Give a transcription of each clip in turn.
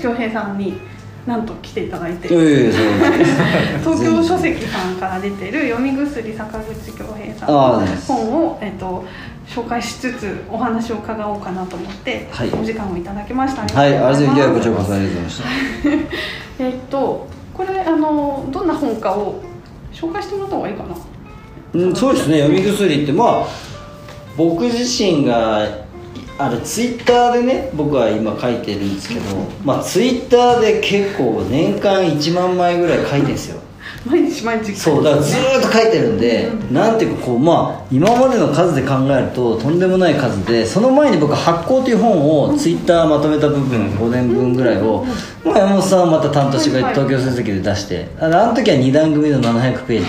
口恭平さんになんと来ていただいて。いやいやいやそう 東京書籍さんから出てる「読み薬坂口恭平さんあの本を、えっと紹介しつつお話を伺おうかなと思って、はい。お時間をいただきました。はいありがとうございます。こちらこすそありがとうございました。えっとこれあのどんな本かを紹介してもらった方がいいかな。うん、そうですね。読み薬ってまあ僕自身があれツイッターでね僕は今書いてるんですけど、まあ、ツイッターで結構年間1万枚ぐらい書いてるんですよ。毎日毎日そうだからずーっと書いてるんで、なんていうかこうまあ今までの数で考えるととんでもない数でその前に僕「発行」という本をツイッターまとめた部分5年分ぐらいを、まあ、山本さんはまた担当してくれて東京書籍で出してあのあの時は2段組の700ページ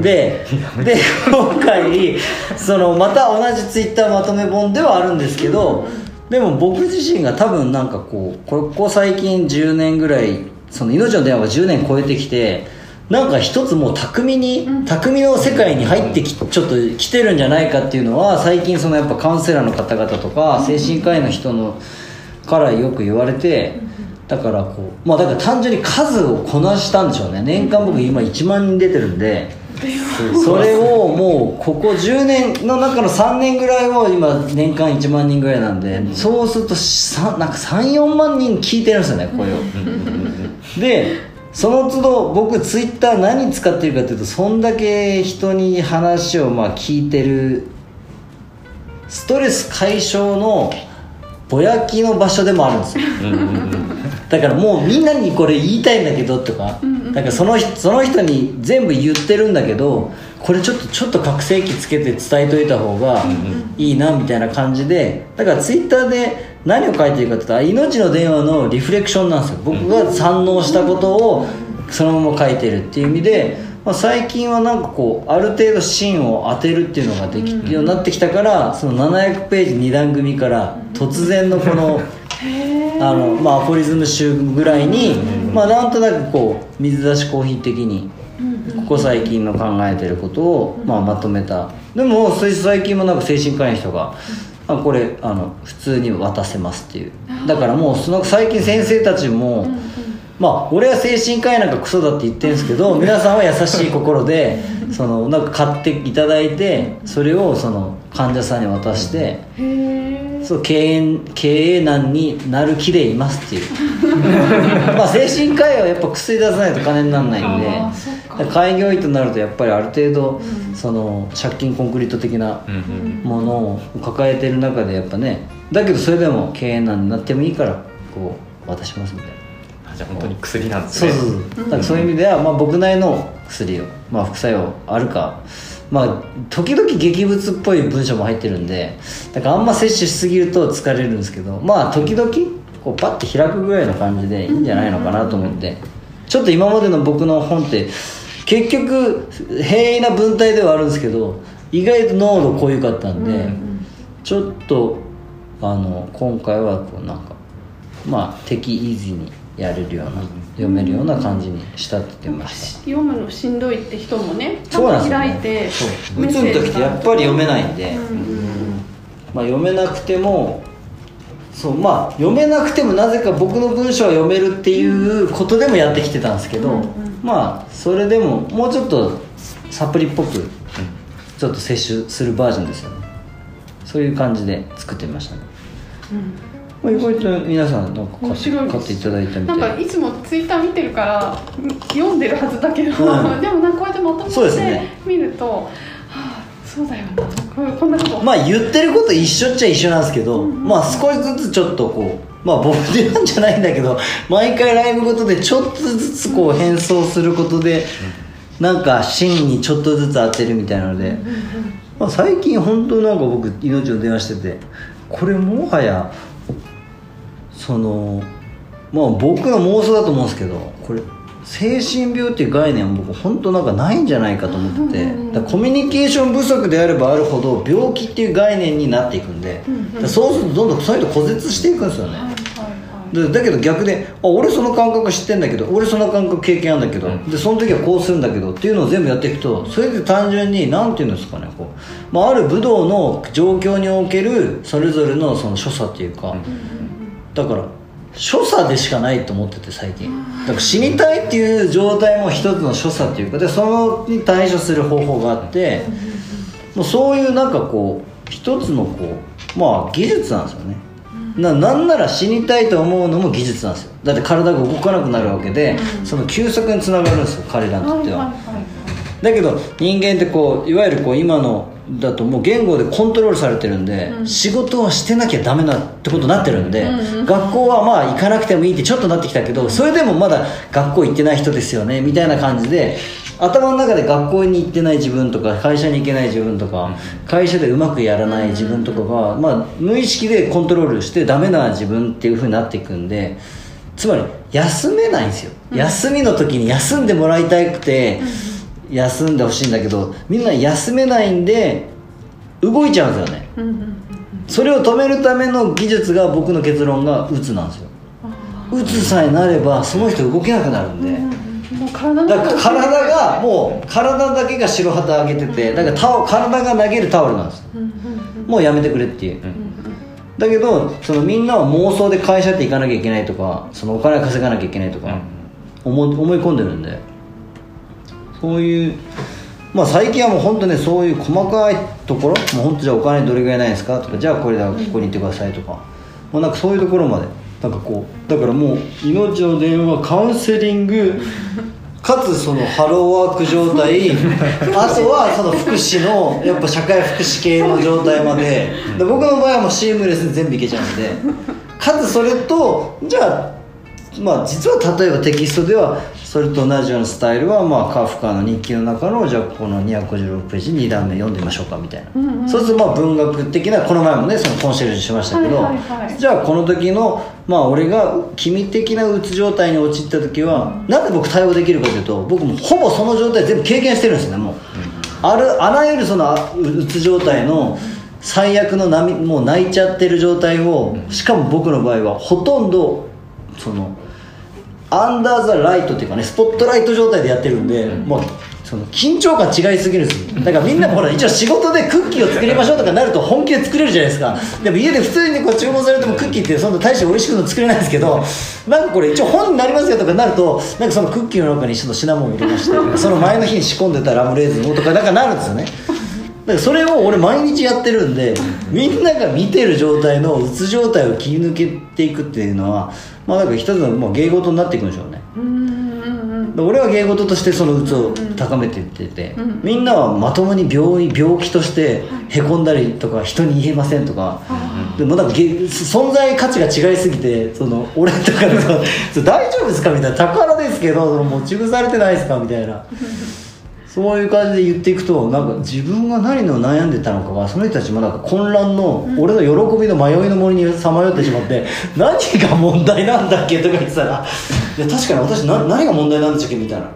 でで今回そのまた同じツイッターまとめ本ではあるんですけどでも僕自身が多分なんかこうここ最近10年ぐらいその命の電話が10年超えてきてなんか一つもう巧みに巧みの世界に入ってきちょっと来てるんじゃないかっていうのは最近そのやっぱカウンセラーの方々とか精神科医の人のからよく言われてだからこうまあだから単純に数をこなしたんでしょうね。年間僕今1万人出てるんでそれをもうここ10年の中の3年ぐらいを今年間1万人ぐらいなんでそうするとさなんか34万人聞いてるんですよねこれをでその都度僕ツイッター何使ってるかっていうとそんだけ人に話をまあ聞いてるストレス解消のぼやきの場所でもあるんですよ。だからもうみんなにこれ言いたいんだけどとかだからその人その人に全部言ってるんだけどこれちょっとちょっと拡声器つけて伝えといた方がいいなみたいな感じでだからツイッターで何を書いてるかって言ったら命の電話のリフレクションなんですよ。僕が賛応したことをそのまま書いてるっていう意味で、まあ、最近はなんかこうある程度芯を当てるっていうのができるようになってきたからその700ページ2段組から突然のこのあのまあアフォリズム集ぐらいに、まあなんとなくこう水出しコーヒー的にここ最近の考えてることを、まあ、まとめた。でも最近もなんか精神科医の人が「あこれあの普通に渡せます」っていう。だからもうその最近先生たちも、まあ俺は精神科医なんかクソだって言ってるんですけど 皆さんは優しい心でそのなんか買っていただいてそれをその患者さんに渡して。そう経営経営難になる気でいますっていう。まあ精神科医はやっぱ薬出さないと金にならないんで開業医となるとやっぱりある程度、その借金コンクリート的なうんものを抱えてる中でやっぱねだけどそれでも経営難になってもいいからこう渡しますみたいな。あじゃあ本当に薬なんですね。そうそうそう。そういう意味では、まあ、僕なりの薬を、まあ、副作用あるか。まあ時々劇物っぽい文章も入ってるんでだからあんま摂取しすぎると疲れるんですけどまあ時々こうパッて開くぐらいの感じでいいんじゃないのかなと思って。ちょっと今までの僕の本って結局平易な文体ではあるんですけど意外と濃度濃ゆかったんで、ちょっとあの今回はこうなんかまあ敵イージーにやれるような読めるような感じにしたって言ってました。読むのしんどいって人もねそうなんですよ、ね、開いてそう。打つの時ってやっぱり読めないんで、まあ、読めなくてもそうまあ読めなくてもなぜか僕の文章は読めるっていうことでもやってきてたんですけど、まあそれでももうちょっとサプリっぽくちょっと摂取するバージョンですよね。そういう感じで作ってみましたね、まあ、意外と皆さんなんか買って面白いです買っていただいたみたな。いんかいつもツイッター見てるから読んでるはずだけど、うん。でもなんかこうやってまとめそうですてね。見ると、はあそうだよな。こんなこと、まあ言ってること一緒っちゃ一緒なんですけど、まあ少しずつちょっとこうまあ僕でなんじゃないんだけど 毎回ライブごとでちょっとずつこう変装することでなんか芯にちょっとずつ当てるみたいなので、まあ、最近本当なんか僕命の電話しててこれもはやそのまあ僕の妄想だと思うんですけどこれ精神病っていう概念は僕本当なんかないんじゃないかと思っててコミュニケーション不足であればあるほど病気っていう概念になっていくんでそうするとどんどんそういう人孤絶していくんですよね。でだけど逆であ俺その感覚知ってんだけど俺その感覚経験あるんだけど、でその時はこうするんだけどっていうのを全部やっていくとそれで単純に何て言うんですかねこう、まあ、ある武道の状況におけるそれぞれのその所作っていうか、だから所作でしかないと思ってて最近。だから死にたいっていう状態も一つの所作っていうかでそのに対処する方法があってもうそういうなんかこう一つのこうまあ技術なんですよね。ななんなら死にたいと思うのも技術なんですよ。だって体が動かなくなるわけで、その休息につながるんですよ彼らにとっては、だけど人間ってこういわゆるこう今のだともう言語でコントロールされてるんで、うん。仕事はしてなきゃダメだってことになってるんで、うんうん学校はまあ行かなくてもいいってちょっとなってきたけどそれでもまだ学校行ってない人ですよねみたいな感じで頭の中で学校に行ってない自分とか会社に行けない自分とか会社でうまくやらない自分とかが、まあ、無意識でコントロールしてダメな自分っていう風になっていくんでつまり休めないんですよ、休みの時に休んでもらいたくて、休んでほしいんだけどみんな休めないんで動いちゃうんですよね。それを止めるための技術が僕の結論がうつなんですよ。うつさえなればその人動けなくなるんで、体のだから体がもう体だけが白旗上げててだからタオ体が投げるタオルなんですもうやめてくれっていう、うんだけどそのみんなは妄想で会社って行かなきゃいけないとかそのお金稼がなきゃいけないとか、思思い込んでるんでそういうまあ最近はもう本当ねそういう細かいところもう本当じゃあお金どれぐらいないですか？とかじゃあこれだここに行ってくださいとか、もうなんかそういうところまで。なんかこうだからもう命の電話カウンセリングかつそのハローワーク状態 あとはその福祉のやっぱ社会福祉系の状態まで。で僕の場合はもうシームレスに全部いけちゃうんで。かつそれとじゃあまあ実は例えばテキストではそれと同じようなスタイルはまあカフカの日記の中のじゃあこの256ページ2段目読んでみましょうかみたいな、うんうん。そうするとまあ文学的なこの前もねそのコンシェルジュしましたけど、はいはいはいじゃあこの時のまあ俺が君的なうつ状態に陥った時は、なんで僕対応できるかというと僕もほぼその状態全部経験してるんですよねもう、あるあらゆるそのあうつ状態の最悪の波もう泣いちゃってる状態をしかも僕の場合はほとんどそのアンダーザライトっていうかねスポットライト状態でやってるんで、もうその緊張感違いすぎるんですよ。だからみんなもほら一応仕事でクッキーを作りましょうとかなると本気で作れるじゃないですか。でも家で普通にこう注文されてもクッキーってそんな大して美味しくの作れないんですけどなんかこれ一応本になりますよとかなるとなんかそのクッキーの中にちょっとシナモンを入れまして その前の日に仕込んでたラムレーズンをとかなんかなるんですよね。だからそれを俺毎日やってるんでみんなが見てる状態のうつ状態を切り抜けていくっていうのはまあなんか一つのまあ芸事になっていくんでしょうね。うんうんうんで俺は芸事としてそのうつを高めていってて、うん。みんなはまともに病院病気としてへこんだりとか人に言えませんとか、でもなんかげ存在価値が違いすぎてその俺とかで大丈夫ですかみたいな。宝ですけど持ち腐れてないですかみたいな そういう感じで言っていくとなんか自分が何の悩んでたのかがその人たちもなんか混乱の、俺の喜びの迷いの森にさまよってしまって 何が問題なんだっけとか言ってたらいや確かに私な何が問題なんでしたっけみたいな。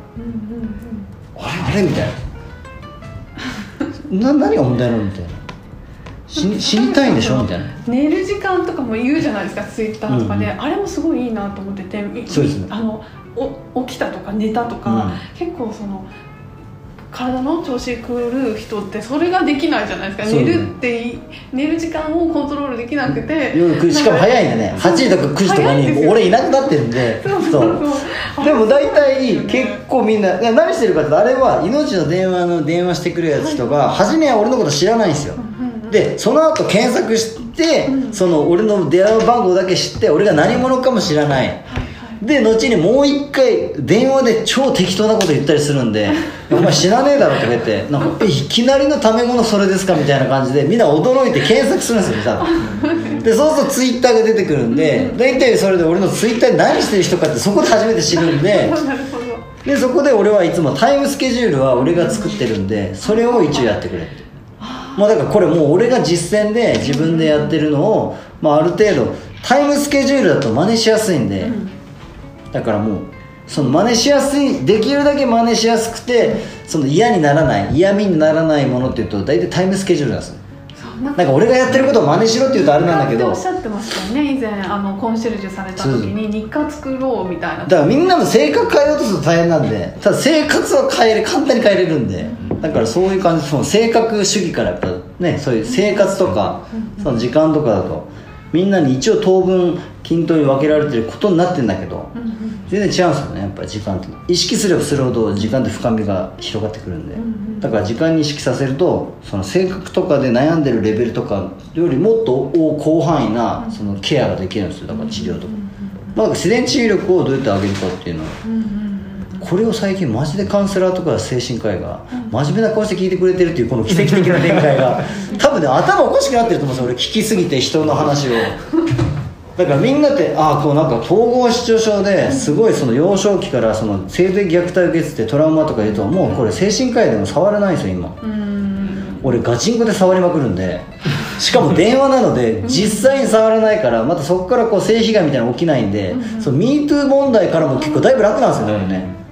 あれ？あれ？みたいな。な何が問題なの？みたいな。死に死にたいんでしょ？みたいな。寝る時間とかも言うじゃないですかツイッターとかで、うんあれもすごいいいなと思っててみそうですね。あのお起きたとか寝たとか、結構その体の調子狂う人ってそれができないじゃないですか。寝るってい寝る時間をコントロールできなくて。夜9時しかも早いん。だね8時とか9時とかに俺いなくなってるん。でそうでも大体結構みん。な何してるかってあれは命の電話の電話してくるやつとか初めは俺のこと知らないん。ですよでその後検索してその俺の電話番号だけ知って俺が何者かも知らないで後にもう一回電話で超適当なこと言ったりするんで「お前知らねえだろ」とか言ってなんかえいきなりのタメ語のそれですかみたいな感じでみんな驚いて検索するんですよ多分。でそうするとツイッターが出てくるんで大体それで俺のツイッターに何してる人かってそこで初めて知るんで でそこで俺はいつもタイムスケジュールは俺が作ってるんでそれを一応やってくれって。もうだからこれもう俺が実践で自分でやってるのを、まあ、ある程度タイムスケジュールだと真似しやすいんで、だからもうその真似しやすいできるだけ真似しやすくてその嫌にならない嫌味にならないものっていうと大体タイムスケジュールなんですよ。なんなんか俺がやってることを真似しろって言うとあれなんだけどおっしゃってましたよね以前あのコンシェルジュされた時に日課作ろうみたいな。だからみんなも性格変えようとすると大変なんでただ生活は変えれ簡単に変えれるんでだからそういう感じその性格主義からやっぱねそういう生活とかその時間とかだとみんなに一応当分均等に分けられてることになってんだけど、全然違うんですよねやっぱり時間って意識すればするほど時間って深みが広がってくるんで、だから時間に意識させるとその性格とかで悩んでるレベルとかよりもっと広範囲なそのケアができるんですよ。だから治療とか、まあ、自然治癒力をどうやって上げるかっていうのは、これを最近マジでカウンセラーとか精神科医が真面目な顔して聞いてくれてるっていうこの奇跡的な展開が 多分ね頭おかしくなってると思うんですよ俺聞きすぎて人の話を。だからみんなってああこうなんか統合失調症ですごいその幼少期からその性的虐待を受けててトラウマとか言うともうこれ精神科医でも触れないんですよ今。俺ガチンコで触りまくるんで。しかも電話なので実際に触らないからまたそこからこう性被害みたいなの起きないんでその MeToo 問題からも結構だいぶ楽なんですよね俺ね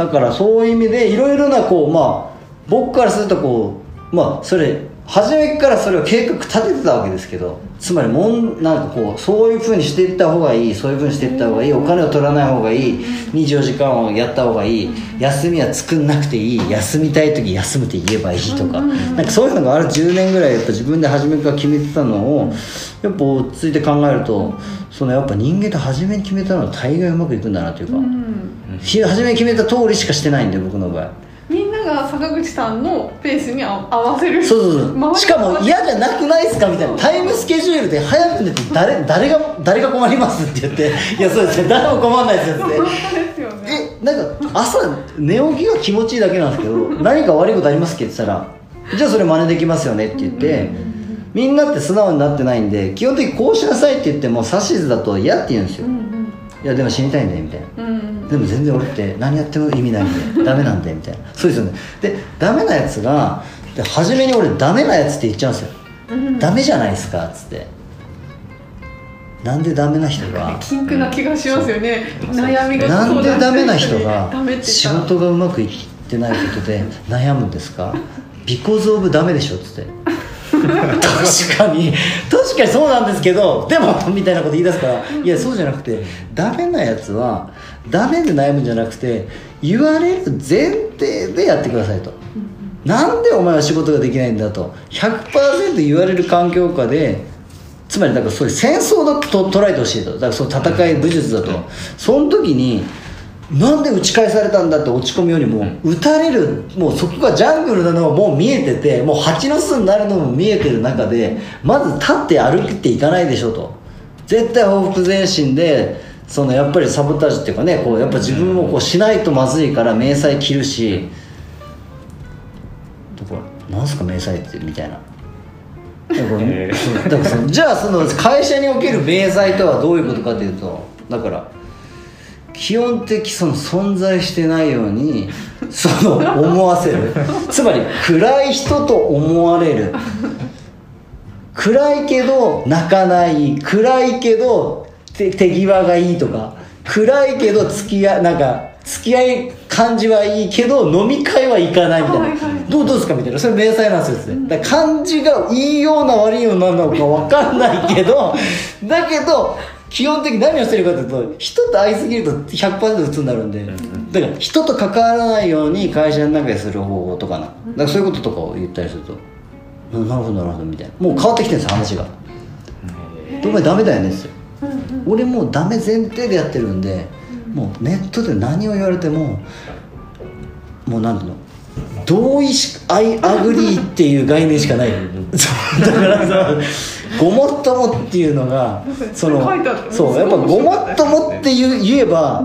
だからそういう意味でいろいろなこうまあ僕からするとこうまあそれ初めからそれを計画立ててたわけですけどつまりもんなんかこうそういうふうにしていった方がいいそういうふうにしていった方がいいお金を取らない方がいい24時間をやった方がいい休みは作んなくていい休みたい時休むって言えばいいとかなんかそういうのがある10年ぐらいやっぱ自分で初めから決めてたのをやっぱ落ち着いて考えるとそのやっぱ人間って初めに決めたのは大概うまくいくんだなというか、ひ初めに決めた通りしかしてないんで僕の場合。が坂口さんのペースに合わせる。そうそうそう。しかも嫌じゃなくないですかみたいな。タイムスケジュールで早く寝て誰誰が誰が困りますって言って「いやそうですね誰も困んないですよ」って。えなんか朝寝起きが気持ちいいだけなんですけど 何か悪いことありますっけって言ったら「じゃあそれ真似できますよね」って言ってみんなって素直になってないんで基本的にこうしなさいって言っても指図だと嫌って言うんですよ、いやでも死にたいんだよみたいな、うんでも全然俺って何やっても意味ないんで ダメなんでみたいな。そうですよね。でダメなやつがで初めに俺ダメなやつって言っちゃうんですよ、ダメじゃないですかっつって。なんでダメな人がキンクな気がしますよね。悩みがなんでダメな人が仕事がうまくいってないことで悩むんですか？because of ダメでしょっつって確かに。確かにそうなんですけどでもみたいなこと言い出すからいやそうじゃなくてダメなやつはダメで悩むんじゃなくて言われる前提でやってくださいと、なんでお前は仕事ができないんだと。100%言われる環境下でつまりだかそういう戦争だと捉えてほしいと。だからその戦い武術だと。その時になんで打ち返されたんだって落ち込むよりも、打たれるもうそこがジャングルなのはもう見えててもう蜂の巣になるのも見えてる中でまず立って歩いていかないでしょと。絶対報復前進でそのやっぱりサボタージュっていうかねこうやっぱ自分もこうしないとまずいから迷彩着るし。だからなんすか迷彩ってみたいな。だからじゃあその会社における明細とはどういうことかというとだから基本的その存在してないようにその思わせる。つまり暗い人と思われる。暗いけど泣かない。暗いけど手手際がいいとか。暗いけど付き合いなんか付き合い感じはいいけど飲み会は行かないみたいな、はいはい。どうどうですかみたいな。それ明細なんですよ、だから感じがいいような悪いようなのか分かんないけどだけど基本的に何をしてるかというと人と会いすぎると100%鬱になるんで、だから人と関わらないように会社の中でする方法とかな。だからそういうこととかを言ったりするとななるほどなるほどみたいな。もう変わってきてるんです話が「お前ダメだよね」っすよ俺もうダメ前提でやってるんでもうネットで何を言われてももうなんていうの？同意し I agree っていう概念しかない。そ うだからさごもっともっていうのが そのそうやっぱごもっともって言えば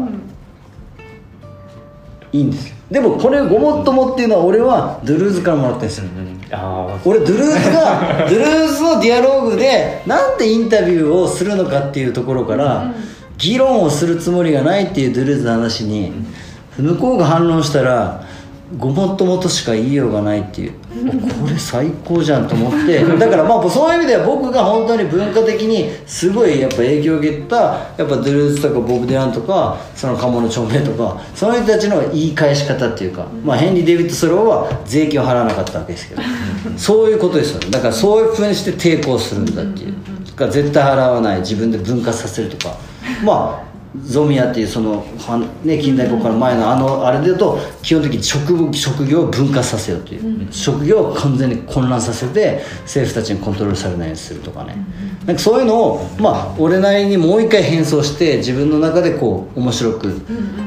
いいんですよ。でもこれごもっともっていうのは俺はドゥルーズからもらってるんですよ。ああ俺ドゥルーズが ドゥルーズのディアローグでなんでインタビューをするのかっていうところから議論をするつもりがないっていうドゥルーズの話に向こうが反論したらごもっともとしか言いようがないっていうこれ最高じゃんと思って。だからまあそういう意味では僕が本当に文化的にすごいやっぱ影響を受けたやっぱドゥルーズとかボブ・ディランとかその鴨長明とかその人たちの言い返し方っていうか、まあ、ヘンリー・デビッド・ソローは税金を払わなかったわけですけど。そういうことですよね。だからそういうふうにして抵抗するんだっていう。だから絶対払わない。自分で分割させるとか。まあゾミアっていうその、はね、近代国家の前のあのあれで言うと基本的に職職業を分割させようという、職業を完全に混乱させて政府たちにコントロールされないようにするとかね、なんかそういうのをまあ俺なりにもう一回変装して自分の中でこう面白く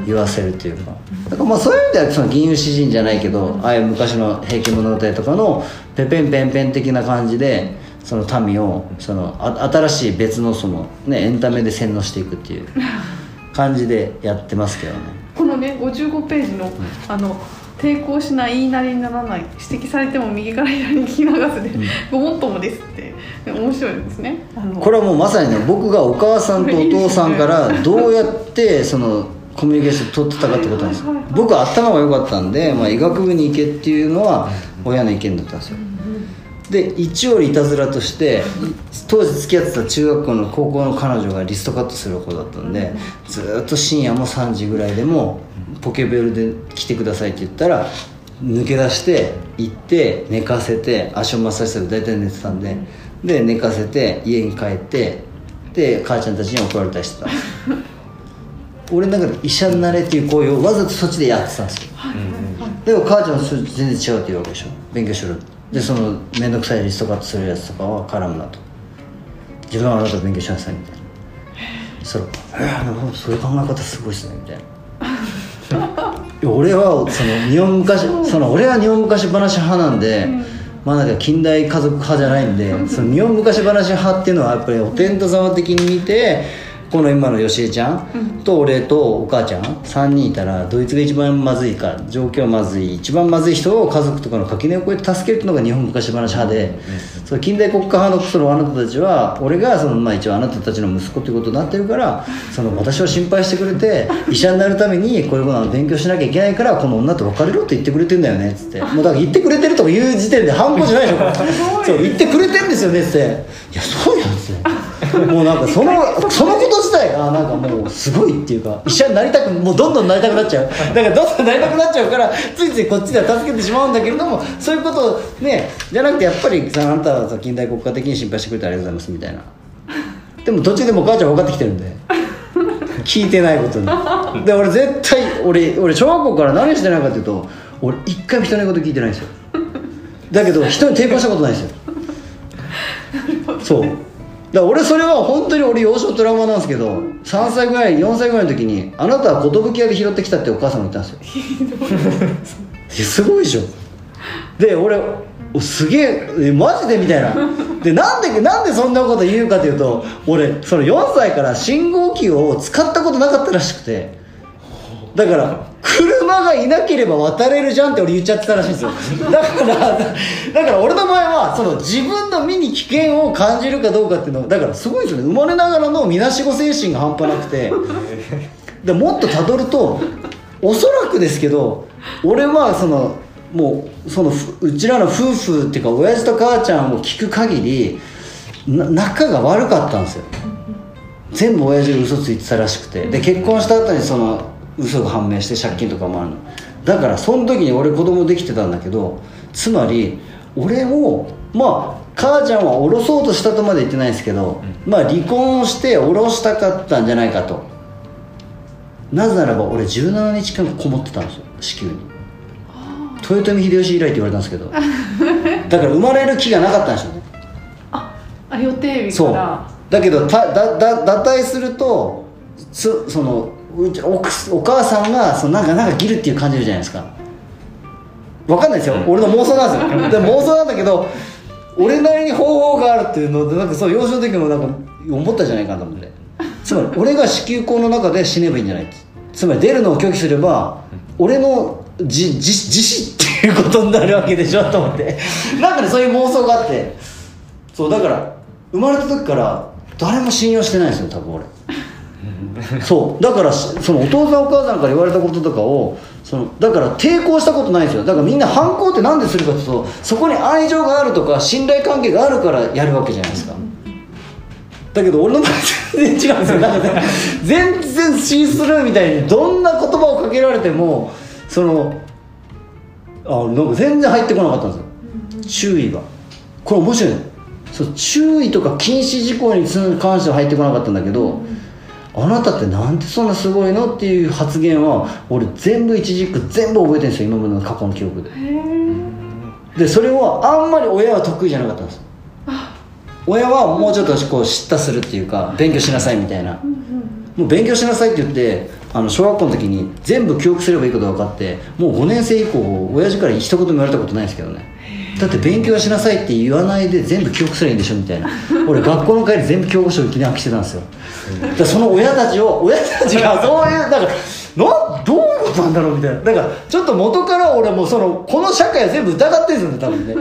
言わせるっていうか。だからまあそういう意味ではその銀融詩人じゃないけどああいう昔の「平家物語」とかのペペンペンペン的な感じでその民をそのあ新しい別のその、ね、エンタメで洗脳していくっていう 感じでやってますけどね。このね55ページの,、あの抵抗しない言いなりにならない指摘されても右から左に聞き流すで、ごもっともですって面白いですね。これはもうまさにね僕がお母さんとお父さんからどうやってそのコミュニケーション取ってたかってことなんです僕は頭が良かったんで、まあ、医学部に行けっていうのは親の意見だったんですよで一応いたずらとして当時付き合ってた中学校の高校の彼女がリストカットする子だったんでずーっと深夜も3時ぐらいでもポケベルで来てくださいって言ったら抜け出して行って寝かせて足をマッサージしたら大体寝てたんでで寝かせて家に帰ってで母ちゃんたちに怒られたりしてた。俺の中で医者になれっていう行為をわざとそっちでやってたんですよ。でも母ちゃんはそれ全然違うって言うわけでしょ。勉強しろでその面倒くさいリストカットするやつとかは絡むなと。自分はあなたと勉強しなさいみたいな。そしたら「えー、そういう考え方すごいっすね」みたいな。俺はその日本昔その俺は日本昔話派なんで、まあなんか近代家族派じゃないんでその日本昔話派っていうのはやっぱりお天道様的に見てこの今のよしえちゃんと俺とお母ちゃん3人いたらどいつが一番まずいか状況まずい一番まずい人を家族とかの垣根を越えて助けるっていうのが日本昔話派でその近代国家派のそのあなたたちは俺がそのまあ一応あなたたちの息子っていうことになってるからその私を心配してくれて 医者になるためにこういうことを勉強しなきゃいけないからこの女と別れろって言ってくれてんだよねっつって。もうだから言ってくれてるとか言う時点で反抗じゃないでしょそう言ってくれてんですよねっつって。いやそうやんっつって もうなんかそのそのこと自体がなんかもうすごいっていうか医者になりたくもうどんどんなりたくなっちゃう。だからどんどんなりたくなっちゃうからついついこっちでは助けてしまうんだけれどもそういうことをねじゃなくてやっぱりさあなたはさ近代国家的に心配してくれてありがとうございますみたいな。でも途中でもう母ちゃん分かってきてるんで聞いてないことに。で俺絶対俺俺小学校から何してないかっていうと俺一回も人の言うこと聞いてないんですよ。だけど人に抵抗したことないんですよ。そうだ俺それは本当に俺幼少トラウマなんですけど3歳ぐらい4歳ぐらいの時にあなたは寿屋で拾ってきたってお母さんが言ったんですよ。すごいでしょ。で俺おすげええマジで？みたいな。でなんでなんでそんなこと言うかというと俺その4歳から信号機を使ったことなかったらしくてだから車がいなければ渡れるじゃんって俺言っちゃってたらしいんですよ。だからだから俺の場合はその自分の身に危険を感じるかどうかっていうのだからすごいですよね。生まれながらのみなしご精神が半端なくて。でもっとたどるとおそらくですけど俺はそのもうそのふうちらの夫婦っていうか親父と母ちゃんを聞く限りな仲が悪かったんですよ。全部親父が嘘ついてたらしくて。で結婚した後にその嘘が判明して借金とかもあるの。だからその時に俺子供できてたんだけどつまり俺をまあ母ちゃんは降ろそうとしたとまで言ってないですけど、まあ離婚して降ろしたかったんじゃないかと。なぜならば俺17日間こもってたんですよ。子宮に。豊臣秀吉以来って言われたんですけど。だから生まれる気がなかったんですよ。ねああ予定日そう。からだけどただだ脱退するとつそのうちおお母さんがそのなんかなんかギルっていう感じるじゃないですか。わかんないですよ、俺の妄想なんですよ。でも妄想なんだけど俺なりに方法があるっていうのでなんかそう幼少の時もなんか思ったじゃないかなと思って。つまり俺が子宮口の中で死ねばいいんじゃないつまり出るのを拒否すれば俺の自自自死っていうことになるわけでしょと思って。なんかねそういう妄想があって。そうだから生まれた時から誰も信用してないんですよ多分俺そう。だからそのお父さんお母さんから言われたこととかをそのだから抵抗したことないですよ。だからみんな反抗って何でするかっていうとそこに愛情があるとか信頼関係があるからやるわけじゃないですか。だけど俺の場合全然違うんですよ。なんかね全然シースルーみたいにどんな言葉をかけられてもそのあなんか全然入ってこなかったんですよ。注意が。これ面白いそう注意とか禁止事項に関しては入ってこなかったんだけど、あなたってなんでそんなすごいのっていう発言は俺全部一軸全部覚えてるんですよ今までの過去の記憶で。でそれはあんまり親は得意じゃなかったんです。親はもうちょっとこう叱咤するっていうか勉強しなさいみたいな。もう勉強しなさいって言ってあの小学校の時に全部記憶すればいいことが分かってもう5年生以降親父から一言も言われたことないですけどねだって勉強しなさいって言わないで全部記憶すればいいんでしょみたいな。俺学校の帰り全部教科書を記念してたんですよ。だその親たちを親たちがそういうだからなどういうことなんだろうみたいな。だからちょっと元から俺もそのこの社会は全部疑ってるんですよね多分ね。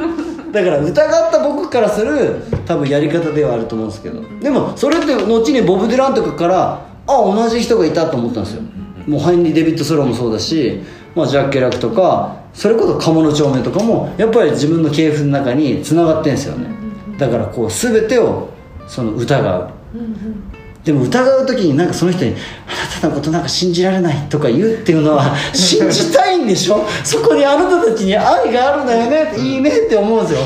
だから疑った僕からする多分やり方ではあると思うんですけど。でもそれって後にボブ・ディランとかからあ同じ人がいたと思ったんですよ。もうヘンリー・デイヴィッド・ソローもそうだし、まあ、ジャッケ・ラクとかそれこそ鴨長明とかもやっぱり自分の系譜の中につながってんですよね。だからこう全てをその疑う。でも疑う時になんかその人に「あなたのことなんか信じられない」とか言うっていうのは信じたいんでしょ？そこにあなたたちに愛があるんだよねいいねって思うんですよ。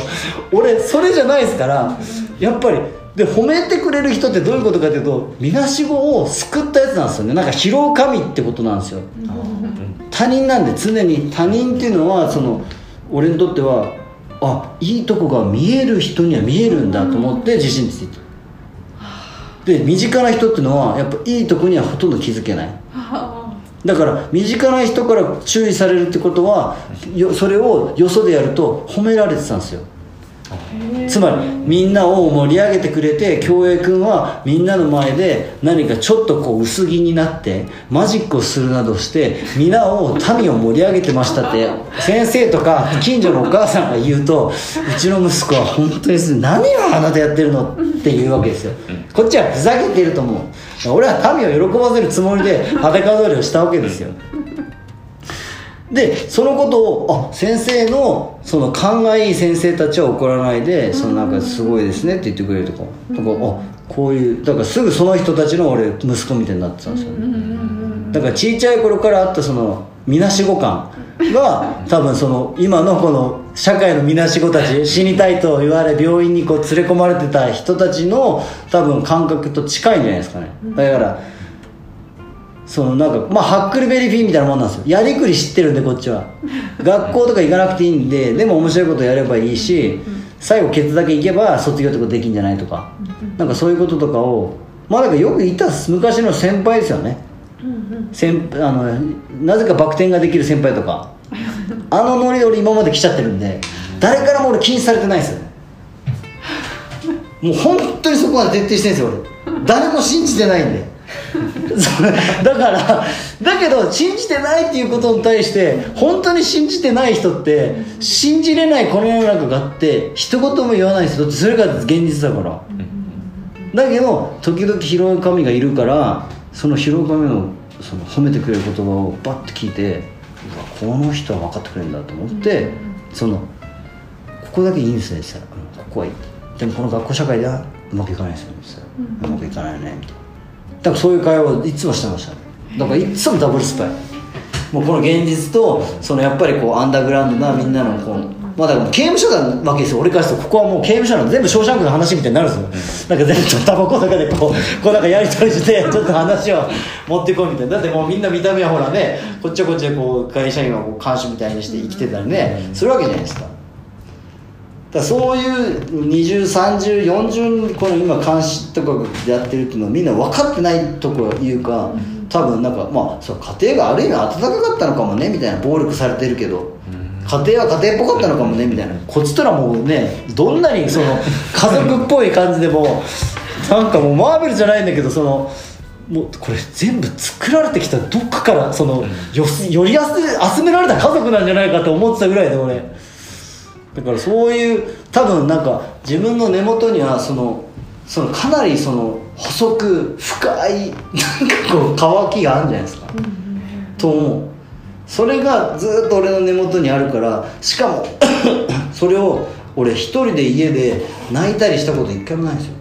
俺それじゃないですからやっぱりで褒めてくれる人ってどういうことかというとみなしごを救ったやつなんですよね。なんか拾う神ってことなんですよ。他人なんで常に。他人っていうのはその俺にとってはあいいとこが見える人には見えるんだと思って自信ついてる。で身近な人っていうのはやっぱいいとこにはほとんど気づけない。だから身近な人から注意されるってことはよそれをよそでやると褒められてたんですよつまりみんなを盛り上げてくれて京平君はみんなの前で何かちょっとこう薄着になってマジックをするなどして皆を民を盛り上げてましたって 先生とか近所のお母さんが言うとうちの息子は本当に何をあなたやってるのって言うわけですよ。こっちはふざけていると思う。俺は民を喜ばせるつもりで裸踊りをしたわけですよでそのことをあ先生のその勘がいい先生たちは怒らないでそのなんかすごいですねって言ってくれるとか。だからあこういうだからすぐその人たちの俺息子みたいになってたんですよだからちいちゃい頃からあったそのみなしご感が多分その今のこの社会のみなしごたち死にたいと言われ病院にこう連れ込まれてた人たちの多分感覚と近いんじゃないですかね。だからそのなんかまあハックルベリーフィーみたいなもんなんですよ。やりくり知ってるんでこっちは。学校とか行かなくていいんででも面白いことやればいいし最後ケツだけ行けば卒業とかできんじゃないとか。なんかそういうこととかをまあなんかよく言った昔の先輩ですよね。先あのなぜかバク転ができる先輩とか。あのノリで俺今まで来ちゃってるんで誰からも俺禁止されてないですよ。もう本当にそこまで徹底してるんですよ俺。誰も信じてないんで だからだけど信じてないっていうことに対して本当に信じてない人って信じれないこの世の中があって一言も言わないんですよだってそれが現実だから。だけど時々拾う神がいるからその拾う神のその褒めてくれる言葉をバッて聞いてこの人は分かってくれるんだと思ってそのここだけいいんですねって言ったらうんここはいい。でもこの学校社会ではうまくいかないですよね。うまくいかないよねみたいな。だからそういう会話をいつもしてましたね。だからいつもダブルスパイ。もうこの現実とそのやっぱりこうアンダーグラウンドなみんなのこうまあだから刑務所なわけですよ。俺からするとここはもう刑務所なの全部ショーシャンクの話みたいになるんですよ。なんか全部タバコとかでこうこうなんかやり取りしてちょっと話を持ってこいみたいな。だってもうみんな見た目はほらねこっちはこっちでこう会社員はこう看守みたいにして生きてたりねするわけじゃないですかだそういう203040この今監視とかやってるっていうのはみんな分かってないとこいうか多分なんかまあそう家庭がある意味温かかったのかもねみたいな暴力されてるけど。家庭は家庭っぽかったのかもねみたいな。こっちとらもうねどんなにその家族っぽい感じでもなんかもうマーベルじゃないんだけどそのもうこれ全部作られてきたどっかからそのよより集集められた家族なんじゃないかと思ってたぐらいで俺だからそういう多分なんか自分の根元にはそのそのかなりその細く深い なんかこう乾きがあるんじゃないですか、と思う。それがずっと俺の根元にあるからしかも それを俺一人で家で泣いたりしたこと一回もないんですよ。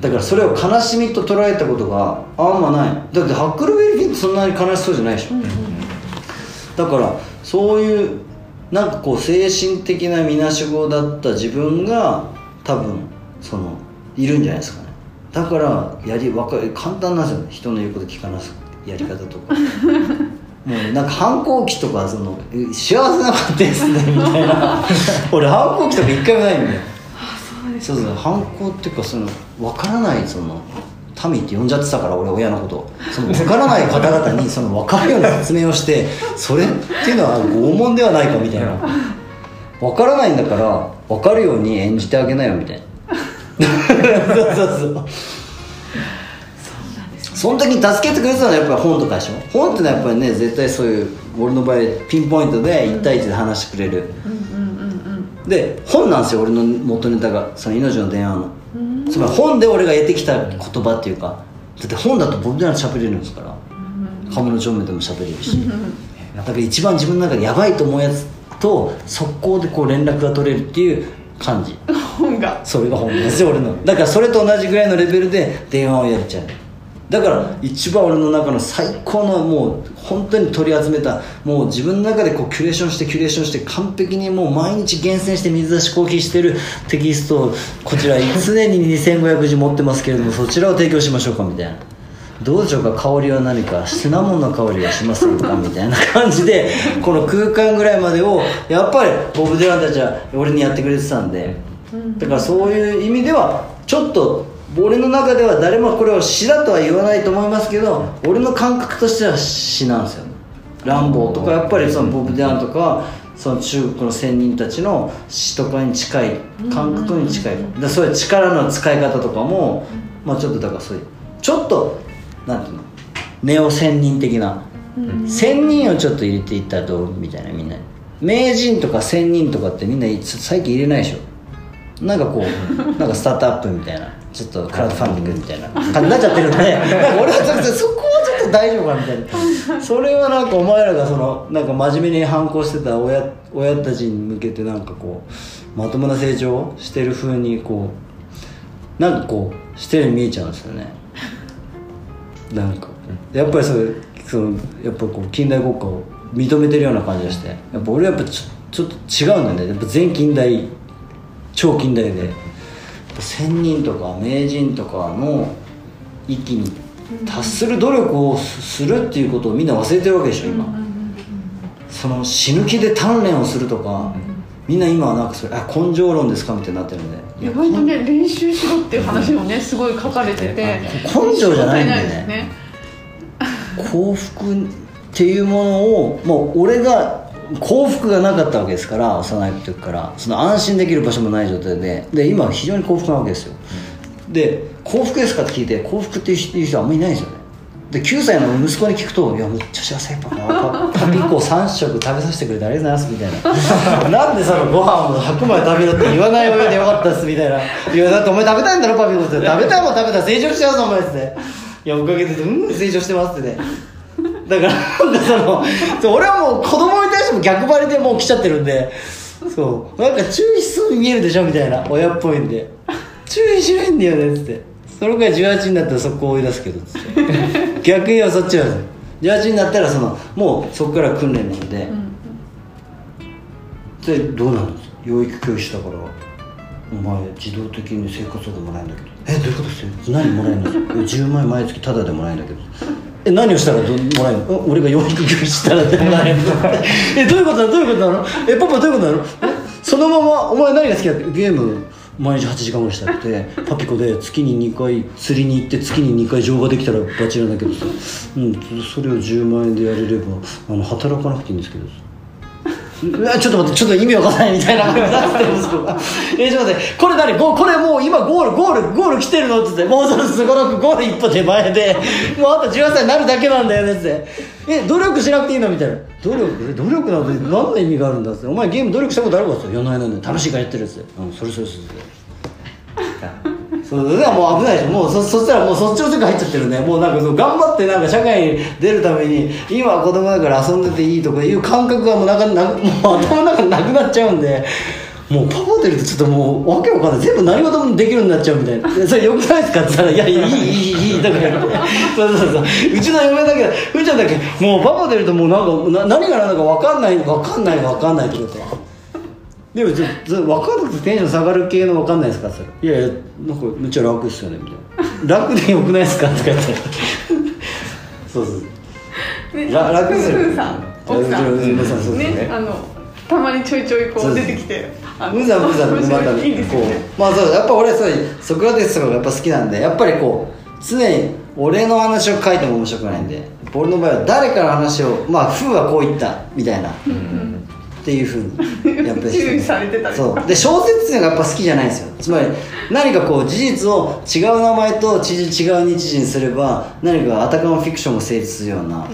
だからそれを悲しみと捉えたことがあんまない。だってハックルベリーってそんなに悲しそうじゃないでしょ、だからそういうなんかこう精神的なみなしごだった自分が多分そのいるんじゃないですかね。だからやりわかる簡単なんですよね。人の言うこと聞かなすやり方とか。もうなんか反抗期とかその幸せなかったですねみたいな。俺反抗期とか一回もないんだよ。そうそう反抗っていうかその分からないその民って呼んじゃってたから俺親のこと。その分からない方々にその分かるような説明をしてそれっていうのは拷問ではないかみたいな。分からないんだから分かるように演じてあげなよみたいな。そうそうそう。その時に助けてくれてたのはやっぱり本とかでしょ？本ってのはやっぱりね絶対そういう俺の場合ピンポイントで1対1で話してくれる、うんうんうん。で本なんですよ俺の元ネタが。その命の電話のつまり本で俺が得てきた言葉っていうかだって本だと僕ら喋れるんですから。鴨の正面でも喋れるし。だから一番自分の中でやばいと思うやつと速攻でこう連絡が取れるっていう感じ。う ん本が。それが本ですよ俺の。だからそれと同じぐらいのレベルで電話をやっちゃうだから一番俺の中の最高のもう本当に取り集めたもう自分の中でこうキュレーションしてキュレーションして完璧にもう毎日厳選して水出しコーヒーしてるテキストをこちら 常に2500字持ってますけれどもそちらを提供しましょうかみたいな。どうでしょうか？香りは何か？シナモンの香りがしますか？みたいな感じでこの空間ぐらいまでをやっぱりボブ・ディランたちは俺にやってくれてたんで。だからそういう意味ではちょっと俺の中では誰もこれを詩だとは言わないと思いますけど俺の感覚としては詩なんですよ。乱暴とかやっぱりそのボブ・ディランとかその中国の仙人たちの詩とかに近い感覚に近い。だそういう力の使い方とかもまあちょっとだからそういうちょっとなんていうのネオ仙人的な。仙人をちょっと入れていったらどうみたいなみんな。に名人とか仙人とかってみんな最近入れないでしょ。なんかこう なんかスタートアップみたいなちょっとクラウドファンディングみたいな感じになっちゃってるんで 俺はちょっとそこはちょっと大丈夫かみたいなそれはなんかお前らがそのなんか真面目に反抗してた親親たちに向けてなんかこうまともな成長をしてる風にこうなんかこうしてるように見えちゃうんですよね。なんか。やっぱりそれそのやっぱこう近代国家を認めてるような感じがしてやっぱ俺はやっぱちょちょっと違うんだよね。やっぱ全近代超近代で仙人とか名人とかの域に達する努力をするっていうことをみんな忘れてるわけでしょ今。その死ぬ気で鍛錬をするとかみんな今はなんかそれあ根性論ですかみたいになってるんで。意外とね練習しろっていう話もねすごい書かれてて。根性じゃないんだよね。幸福っていうものをもう俺が幸福がなかったわけですから幼い時から。その安心できる場所もない状態で。で今は非常に幸福なわけですよ、で幸福ですかって聞いて幸福っていう人はあんまりいないんですよね。で9歳の息子に聞くと「いやめっちゃ幸せパパパピコ3食食べさせてくれてありがとうございます」みたいな。なんでそのご飯を白米食べろって言わない親でよかったっすみたいな「いやだってお前食べたいんだろパピコ」って「食べたいもん食べたら成長しちゃうぞお前」っつって「いやおかげでうん成長してます」ってね。だからなんかその俺はもう子供も逆張りでもう来ちゃってるんでそう。なんか注意しそうに見えるでしょみたいな親っぽいんで。注意しないんだよねっつって。そのくらい18になったらそこ追い出すけどっつって。逆にはそっちなんですよ。18になったらそのもうそこから訓練なので、でどうなるんです？か養育教師だからお前自動的に生活保護もらえるんだけど。えどういうことです？よ何もらえるのえ10万円毎月タダでもらえるんだけどえ何をしたらどもらえるの？え俺が養育教師したらもらえるの。えどういうことなのどういうことなのえパパどういうことなのえそのままお前何が好きだって？ゲーム毎日8時間ぐらいしたってパピコで月に2回釣りに行って月に2回乗馬できたらバチなんだけどさ、うん、それを10万円でやれればあの働かなくていいんですけどうわちょっと待ってちょっと意味わかんないみたいな感じになってるんですよ。えちょっと待ってこれ何？これもう今ゴールゴールゴール来てるの？って言って。もうそろそろくゴール一歩手前で。もうあと18歳になるだけなんだよねって。え努力しなくていいの？みたいな。努力？努力なんて何の意味があるんだって。お前ゲーム努力したことあるかっつってやないなんだ楽しいからやってるやつ。うんそれそれそれ。そうそもう危ないでしょもうそそしたらもうそっちの世界入っちゃってるねもうなんかそう頑張ってなんか社会に出るために今子供だから遊んでていいとかいう感覚がもうなかなもう頭の中なくなっちゃうんでもうパパ出るとちょっともうわけわかんない全部何事もできるようになっちゃうみたいな「それよくないですか?」って言ったら「いやいやいいいいいい」とか言ってそうそうそううちの嫁だけふーちゃんだけもうパパ出るともうなんかな何が何だかわかんないわかんないわかんないとか言って。でもちょっと分かんなくてテンション下がる系の分かんないですかそれ。いやいやなんかめっちゃ楽っすよねみたいな。楽でよくないですかとか言って そうそうねら楽ですよふうさん奥さん。うちの娘さんそう。ですねねあのたまにちょいちょいこう出てきて「あの無残無残面またこう。まあそうやっぱ俺そうソクラテスとかがやっぱ好きなんでやっぱりこう常に俺の話を書いても面白くないんで俺の場合は誰かの話をまあ風はこう言ったみたいなっていうふうにやっぱり注意されてたりそう。で小説っていうのがやっぱ好きじゃないんですよ。つまり何かこう事実を違う名前とち違う日時にすれば何かあたかもフィクションが成立するような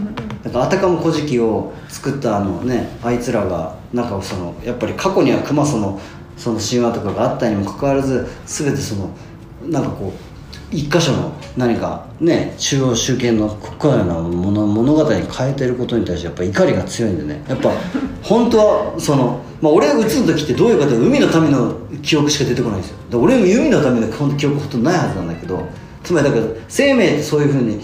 なんかあたかも古事記を作ったあのねあいつらがなんかそのやっぱり過去には熊祖のその神話とかがあったにもかかわらず全てそのなんかこう一箇所の何かね中央集権のこのようなもの物語に変えてることに対してやっぱ怒りが強いんでね。やっぱ本当はその、まあ、俺が打つ時ってどういうかというと海のための記憶しか出てこないんですよ。俺も海のための記憶ほとんどないはずなんだけどつまりだから生命ってそういうふうに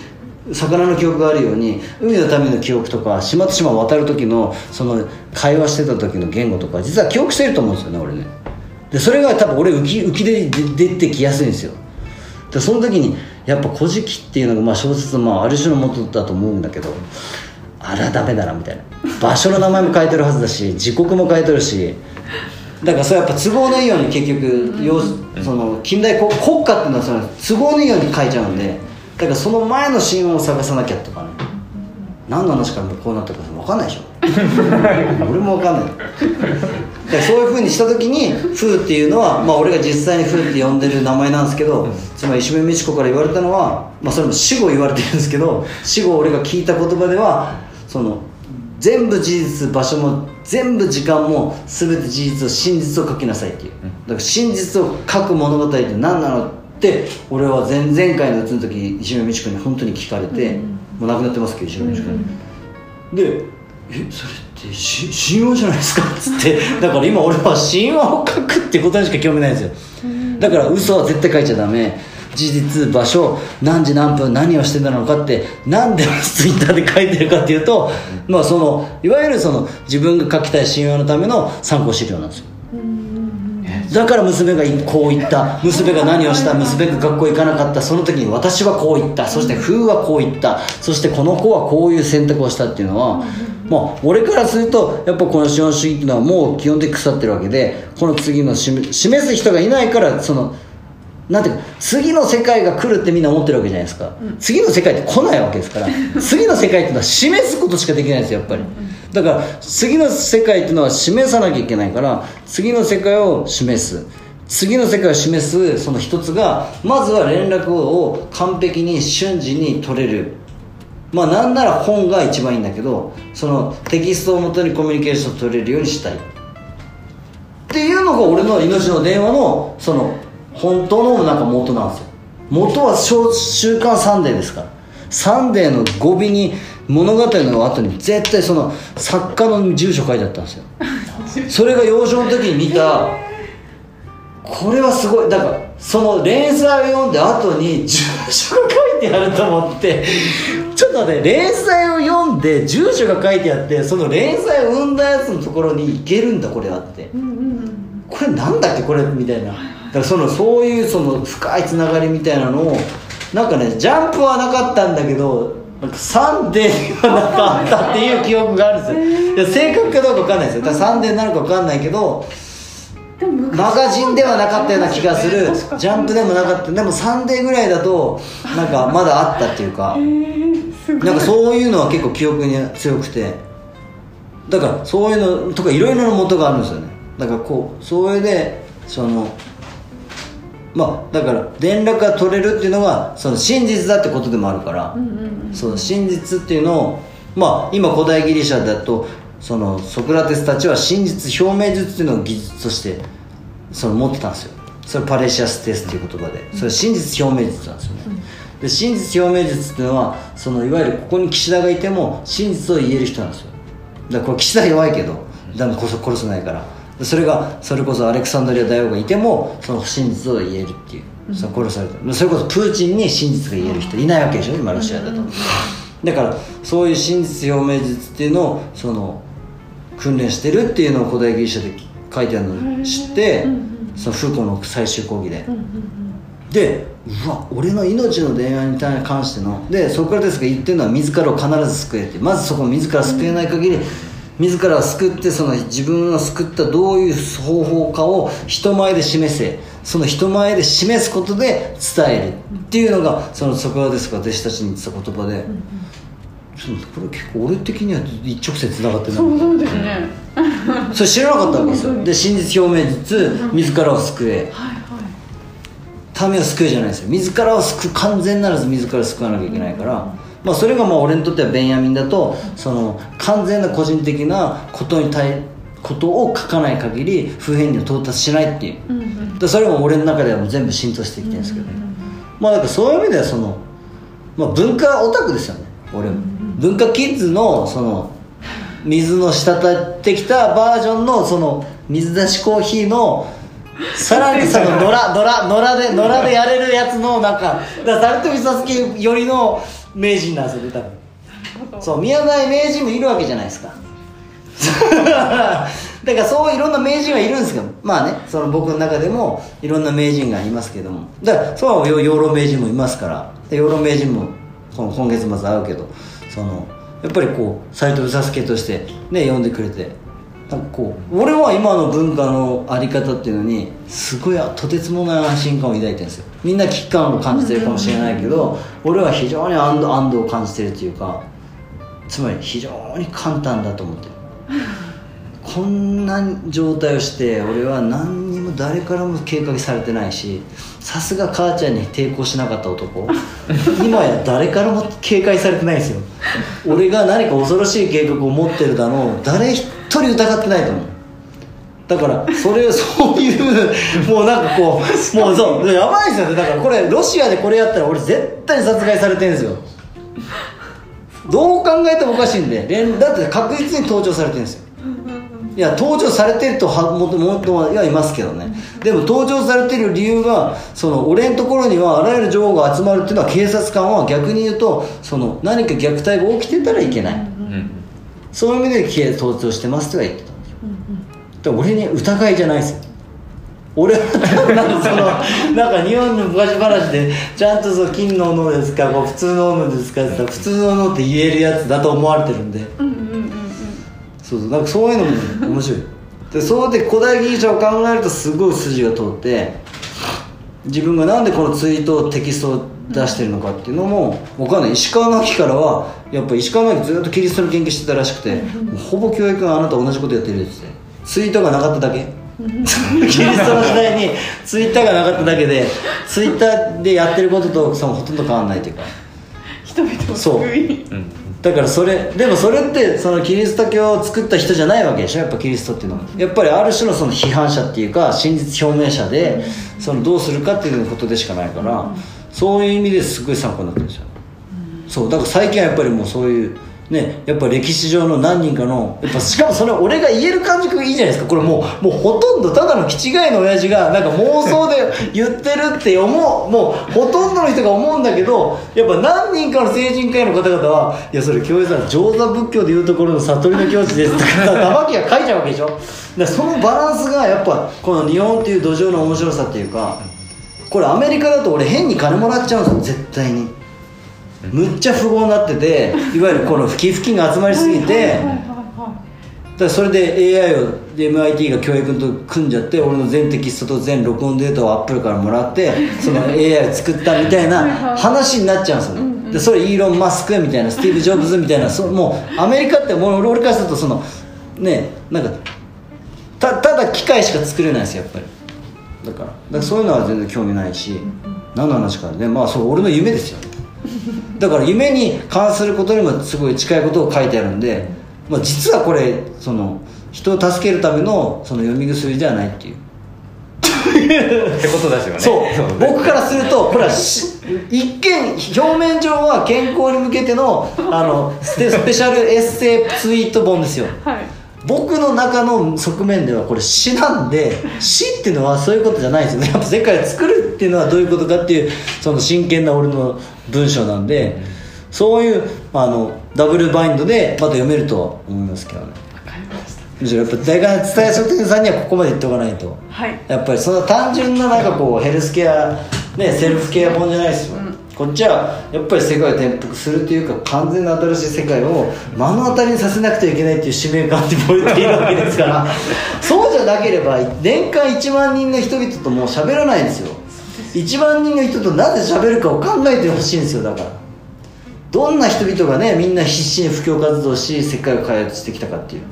魚の記憶があるように海のための記憶とか島と島を渡る時のその会話してた時の言語とか実は記憶してると思うんですよね俺ね。でそれが多分俺浮き浮き出出てきやすいんですよ。でその時にやっぱ「古事記」っていうのがまあ小説のまあある種の元だと思うんだけどあれはダメだなみたいな。場所の名前も変えてるはずだし時刻も変えてるしだからそれやっぱ都合のいいように結局要すその近代国国家っていうのはその都合のいいように書いちゃうんでだからその前の神話を探さなきゃとかね。何の話からこうなったか分かんないでしょ。俺も分かんないそういうふうにした時に「風」っていうのは、まあ、俺が実際に「風」って呼んでる名前なんですけどつまり石目美智子から言われたのは、まあ、それも死後言われてるんですけど 死後俺が聞いた言葉ではその全部事実場所も全部時間も全て事実を真実を書きなさいっていう。だから真実を書く物語って何なのって俺は前々回のうつの時石目美智子に本当に聞かれて、もう亡くなってますけど石目美智子で「えそれ神話じゃないですか」っつって。だから今俺は神話を書くってことにしか興味ないんですよ。だから嘘は絶対書いちゃダメ。事実場所何時何分何をしてたのかってなんでツイッターで書いてるかっていうと、まあそのいわゆるその自分が書きたい神話のための参考資料なんですよ。だから娘がこう言った。娘が何をした。娘が学校行かなかった。その時に私はこう言った。そして風はこう言った。そしてこの子はこういう選択をしたっていうのはまあ俺からするとやっぱこの資本主義っていうのはもう基本的に腐ってるわけでこの次の示示す人がいないからそのなんていうか次の世界が来るってみんな思ってるわけじゃないですか、次の世界って来ないわけですから。次の世界っていうのは示すことしかできないんですよやっぱり。だから次の世界っていうのは示さなきゃいけないから次の世界を示す。次の世界を示すその一つがまずは連絡を完璧に瞬時に取れるまあなんなら本が一番いいんだけどそのテキストをもとにコミュニケーションを取れるようにしたい。っていうのが俺の命の電話のその本当のなんか元なんですよ。元は週週刊サンデーですから。サンデーの語尾に物語の後に絶対その作家の住所書いてあったんですよ。それが幼少の時に見た。これはすごい。だからその連載を読んで後に住所が書いてあると思ってちょっと待って連載を読んで住所が書いてあってその連載を生んだやつのところに行けるんだこれはって。これなんだっけこれみたいな。だからそのそういうその深いつながりみたいなのをなんかねジャンプはなかったんだけどなんかサンデーはなかったっていう記憶があるんですよ。正確かどうか分かんないですよ。だからサンデーなのか分かんないけどマガジンではなかったような気がする。ジャンプでもなかった。でもサンデーぐらいだとなんかまだあったっていうか。なんかそういうのは結構記憶に強くて。だからそういうのとかいろいろな元があるんですよね。だからこうそれでそのまあだから連絡が取れるっていうのがその真実だってことでもあるから、そう真実っていうのをまあ今古代ギリシャだとそのソクラテスたちは真実表明術っていうのを技術としてその持ってたんですよ。それパレシアステスっていう言葉で。それ真実表明術なんですよね、で真実表明術っていうのはそのいわゆるここに岸田がいても真実を言える人なんですよ。だからこれ岸田弱いけどだこそ殺せないから。でそれがそれこそアレクサンドリア大王がいてもその真実を言えるっていう、その殺された。それこそプーチンに真実が言える人。いないわけでしょ今ロシアだと、だからそういう真実表明術っていうのをその訓練してるっていうのを古代ギリシャで書いてあるのを知って、そのフーコーの最終講義で、でうわ俺の命の電話に関してのでソクラテスが言ってるのは自らを必ず救えって。まずそこを自ら救えない限り自らを救ってその自分を救ったどういう方法かを人前で示せ。その人前で示すことで伝えるっていうのがそのソクラテスが弟子たちに言ってた言葉で、そうこれ結構俺的には一直線つながってるそうそうですね、それ知らなかったわけですよ。で真実表明術自らを救え。はいはい。民を救えじゃないですよ。自らを救う完全ならず自らを救わなきゃいけないから、まあ、それがまあ俺にとってはベンヤミンだとその完全な個人的なことに対ことを書かない限り普遍には到達しないっていう、うんうん。でそれも俺の中ではもう全部浸透してきてるんですけどね、まあだからそういう意味ではその、まあ、文化オタクですよね。俺も、文化キッズのその水の滴ってきたバージョンのその水出しコーヒーのさらにその野良 野良野良で野良でやれるやつのなんかだから猿飛サスケよりの名人なんですよね多分。そう宮台名人もいるわけじゃないですか。だからそういろんな名人はいるんですけどまあねその僕の中でもいろんな名人がいますけども。だからそうは養老名人もいますから。で養老名人も今月末会うけどそのやっぱりこう斎藤佐助としてね呼んでくれて。なんかこう俺は今の文化のあり方っていうのにすごいとてつもない安心感を抱いてるんですよ。みんな危機感を感じてるかもしれないけど俺は非常に安堵安堵を感じてるっていうかつまり非常に簡単だと思ってる。こんな状態をして俺は何にも誰からも警戒されてないしさすが母ちゃんに抵抗しなかった男。今や誰からも警戒されてないんですよ。俺が何か恐ろしい計画を持ってるだの誰一人疑ってないと思う。だからそれそういうもうなんかこうもうそうやばいですよね。だからこれロシアでこれやったら俺絶対に殺害されてるんですよ。どう考えてもおかしいんで。連だって確実に登場されてるんですよいや登場されてるとはもともとはいますけどね。でも登場されてる理由がその俺のところにはあらゆる情報が集まるっていうのは警察官は逆に言うとその何か虐待が起きてたらいけない。うんそういう意味で警登場してますとは言ってたんですよ。だから俺に疑いじゃないですよ。俺はなんかその なんか日本の昔話でちゃんとそう金の斧ですかこう普通の斧ですかって言ったら普通の斧って言えるやつだと思われてるんで。うんうんうんそうそう。なんかそういうのも面白い。でそうで古代ギリシャを考えるとすごい筋が通って自分がなんでこのツイートテキストを出してるのかっていうのも分かんない。石川直樹からはやっぱ石川直樹ずっとキリストの研究してたらしくてほぼ教育があなた同じことやってるってツイートがなかっただけ。キリストの時代にツイッターがなかっただけでツイッターでやってることとそのほとんど変わんないというか。人々をそう。うんだからそれでもそれってそのキリスト教を作った人じゃないわけでしょ？やっぱキリストっていうのは。やっぱりある種のその批判者っていうか真実表明者でそのどうするかっていうことでしかないからそういう意味ですごい参考になってるんですよ。そうだから最近はやっぱりもうそういうねやっぱ歴史上の何人かのやっぱしかもそれ俺が言える感じがいいじゃないですか。これもうもうほとんどただの気違いの親父がなんか妄想で言ってるって思うもうほとんどの人が思うんだけどやっぱ何人かの成人会の方々はいやそれ教授さん上座仏教でいうところの悟りの境地ですとかさ玉木が書いちゃうわけでしょ。だそのバランスがやっぱこの日本っていう土壌の面白さっていうかこれアメリカだと俺変に金もらっちゃうんですよ絶対に。むっちゃ富豪になってていわゆるこの寄付金が集まりすぎてそれで AI をで MIT が教育と組んじゃって俺の全テキストと全録音データをアップルからもらってその AI を作ったみたいな話になっちゃうんですよ。ねでそれイーロン・マスクみたいなスティーブ・ジョブズみたいなそもうアメリカってもう俺俺からするとそのねなんかたただ機械しか作れないですよやっぱり。だから。だからそういうのは全然興味ないし何の話かね。まあそう俺の夢ですよだから夢に関することにもすごい近いことを書いてあるんで、まあ、実はこれその人を助けるためのその読み薬ではないっていう。ってことですよね。そう。僕からするとこれはし一見表面上は健康に向けてのあのステスペシャルエッセイツイート本ですよ。はい。僕の中の側面ではこれ詩なんで詩っていうのはそういうことじゃないですよね。やっぱ世界を作るっていうのはどういうことかっていうその真剣な俺の文章なんでそういうあのダブルバインドでまた読めるとは思いますけどね。わかりました。むしろやっぱ大学伝え書店さんにはここまで言っておかないと。はい。やっぱりその単純ななんかこうヘルスケアねセルフケア本じゃないですよ、こっちはやっぱり世界を転覆するというか完全な新しい世界を目の当たりにさせなくてはいけないっていう使命感って燃えているわけですから。そうじゃなければ年間1万人の人々ともう喋らないんですよ1万人の人となぜ喋るかを考えてほしいんですよだから。どんな人々がねみんな必死に布教活動し世界を開発してきたかっていう。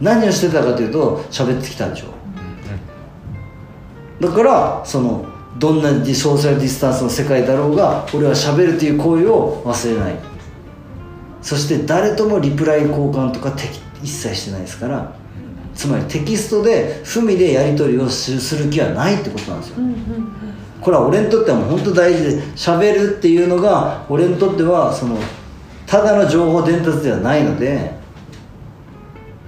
何をしてたかというと喋ってきたんでしょう。だからそのどんなソーシャルディスタンスの世界だろうが俺は喋るという行為を忘れない。そして誰ともリプライ交換とか一切してないですからつまりテキストで文でやり取りをすする気はないってことなんですよ、これは俺にとってはもう本当大事で喋るっていうのが俺にとってはそのただの情報伝達ではないので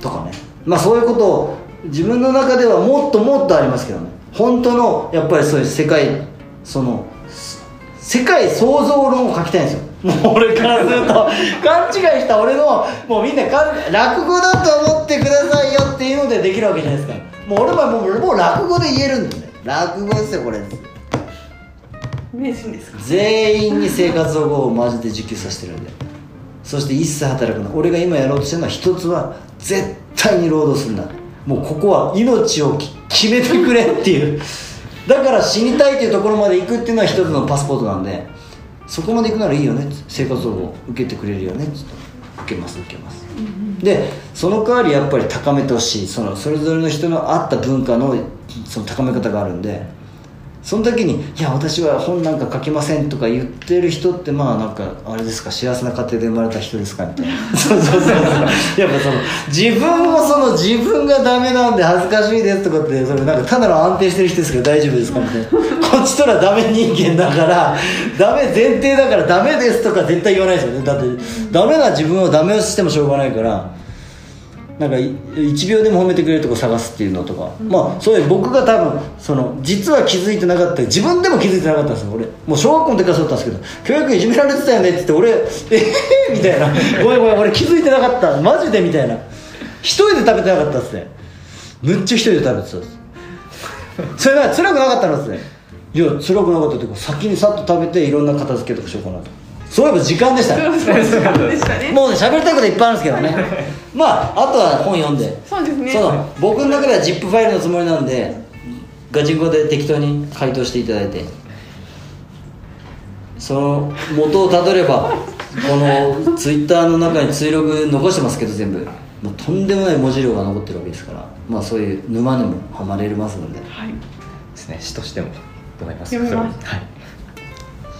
とかね。まあそういうことを自分の中ではもっともっとありますけどね。本当のやっぱりそういう世界その世界創造論を書きたいんですよ。もう俺からすると勘違いした俺のもうみんな落語だと思ってくださいよっていうのでできるわけじゃないですか。もう俺はもうもう落語で言えるんでね。落語ですよこれ。名人ですか？全員に生活保護をマジで受給させてるんで。そして一切働くな。俺が今やろうとしてるのは一つは絶対に労働するな。もうここは命を決めてくれっていう。だから死にたいっていうところまで行くっていうのは一つのパスポートなんで。そこまで行くならいいよね。生活保護受けてくれるよね。っつって受けます受けます、でその代わりやっぱり高めてほしい。そのそれぞれの人の合った文化のその高め方があるんで。その時に「いや私は本なんか書けません」とか言ってる人ってまあなんかあれですか幸せな家庭で生まれた人ですかみたいな。そうそうそう。そうやっぱその自分もその自分がダメなんで恥ずかしいですとかってそれなんかただの安定してる人ですけど大丈夫ですかみたいな。こっちとらダメ人間だから ダメ前提だからダメですとか絶対言わないですよね。だってダメな自分をダメをしてもしょうがないから。なんか1秒でも褒めてくれるとこ探すっていうのとか、まあそういう僕が多分その実は気づいてなかった自分でも気づいてなかったんですよ俺。もう小学校の時からそうだったんですけど教育いじめられてたよねって言って俺 ええー、みたいな。ごめんごめん俺気づいてなかった。マジでみたいな。一人で食べてなかったっすね。むっちゃ一人で食べてたんです。それが辛くなかったのっすね。いや辛くなかったっていうか先にさっと食べていろんな片付けとかしようかなと。そういえば時間でしたね。もうね喋りたいこといっぱいあるんですけどね。まああとは本読んで。そうですね。その僕の中では ZIP ファイルのつもりなんでガチンコで適当に回答していただいて。その元をたどればこのツイッターの中に追録残してますけど全部。もうとんでもない文字量が残ってるわけですから。まあそういう沼にもはまれますので。はい。ですね。詩としてもと思います。読みます。それはい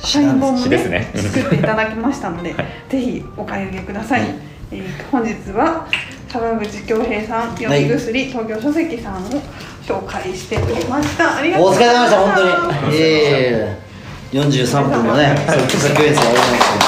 サイン本もね。詩ですね。作っていただきましたので、はい。ぜひお買い上げください、はい。えー本日は坂口恭平さん読み薬、東京書籍さんを紹介しておりました。ありがとうお疲ございましれ様でしたた本当に。いえいえいえ43分のね作曲演奏ありがとうございました